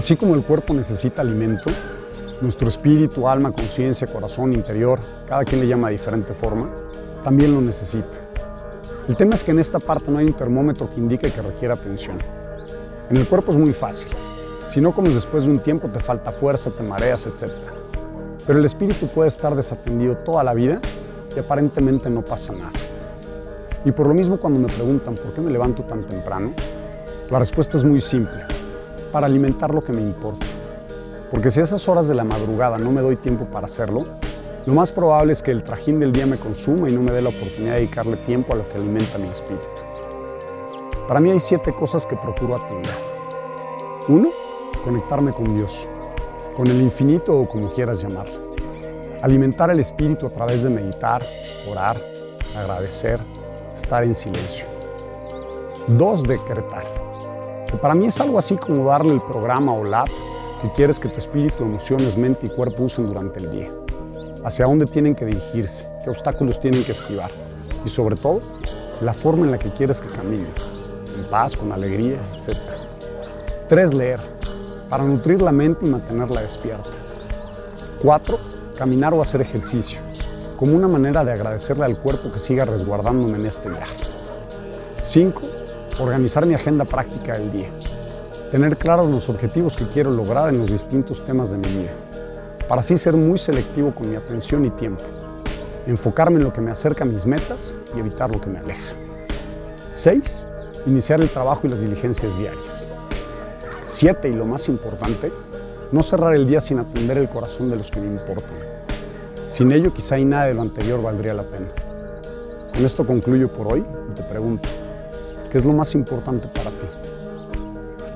Así como el cuerpo necesita alimento, nuestro espíritu, alma, conciencia, corazón, interior, cada quien le llama de diferente forma, también lo necesita. El tema es que en esta parte no hay un termómetro que indique que requiere atención. En el cuerpo es muy fácil. Si no comes después de un tiempo te falta fuerza, te mareas, etc. Pero el espíritu puede estar desatendido toda la vida y aparentemente no pasa nada. Y por lo mismo cuando me preguntan por qué me levanto tan temprano, la respuesta es muy simple, para alimentar lo que me importa. Porque si a esas horas de la madrugada no me doy tiempo para hacerlo, lo más probable es que el trajín del día me consuma y no me dé la oportunidad de dedicarle tiempo a lo que alimenta mi espíritu. Para mí hay siete cosas que procuro atender. Uno, conectarme con Dios, con el infinito o como quieras llamarlo. Alimentar el espíritu a través de meditar, orar, agradecer, estar en silencio. Dos, decretar. Que para mí es algo así como darle el programa o la que quieres que tu espíritu, emociones, mente y cuerpo usen durante el día. Hacia dónde tienen que dirigirse, qué obstáculos tienen que esquivar y sobre todo, la forma en la que quieres que caminen, en paz, con alegría, etc. Tres, leer, para nutrir la mente y mantenerla despierta. Cuatro, caminar o hacer ejercicio, como una manera de agradecerle al cuerpo que siga resguardándome en este viaje. Cinco, organizar mi agenda práctica del día tener claros los objetivos que quiero lograr en los distintos temas de mi vida, para así ser muy selectivo con mi atención y tiempo, enfocarme en lo que me acerca a mis metas y evitar lo que me aleja. 6. Iniciar el trabajo y las diligencias diarias. 7. Y lo más importante, no cerrar el día sin atender el corazón de los que me importan. Sin ello quizá y nada de lo anterior valdría la pena. Con esto concluyo por hoy y te pregunto, ¿qué es lo más importante para ti?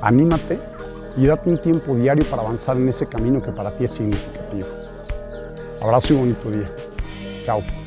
anímate y date un tiempo diario para avanzar en ese camino que para ti es significativo. Abrazo y bonito día. Chao.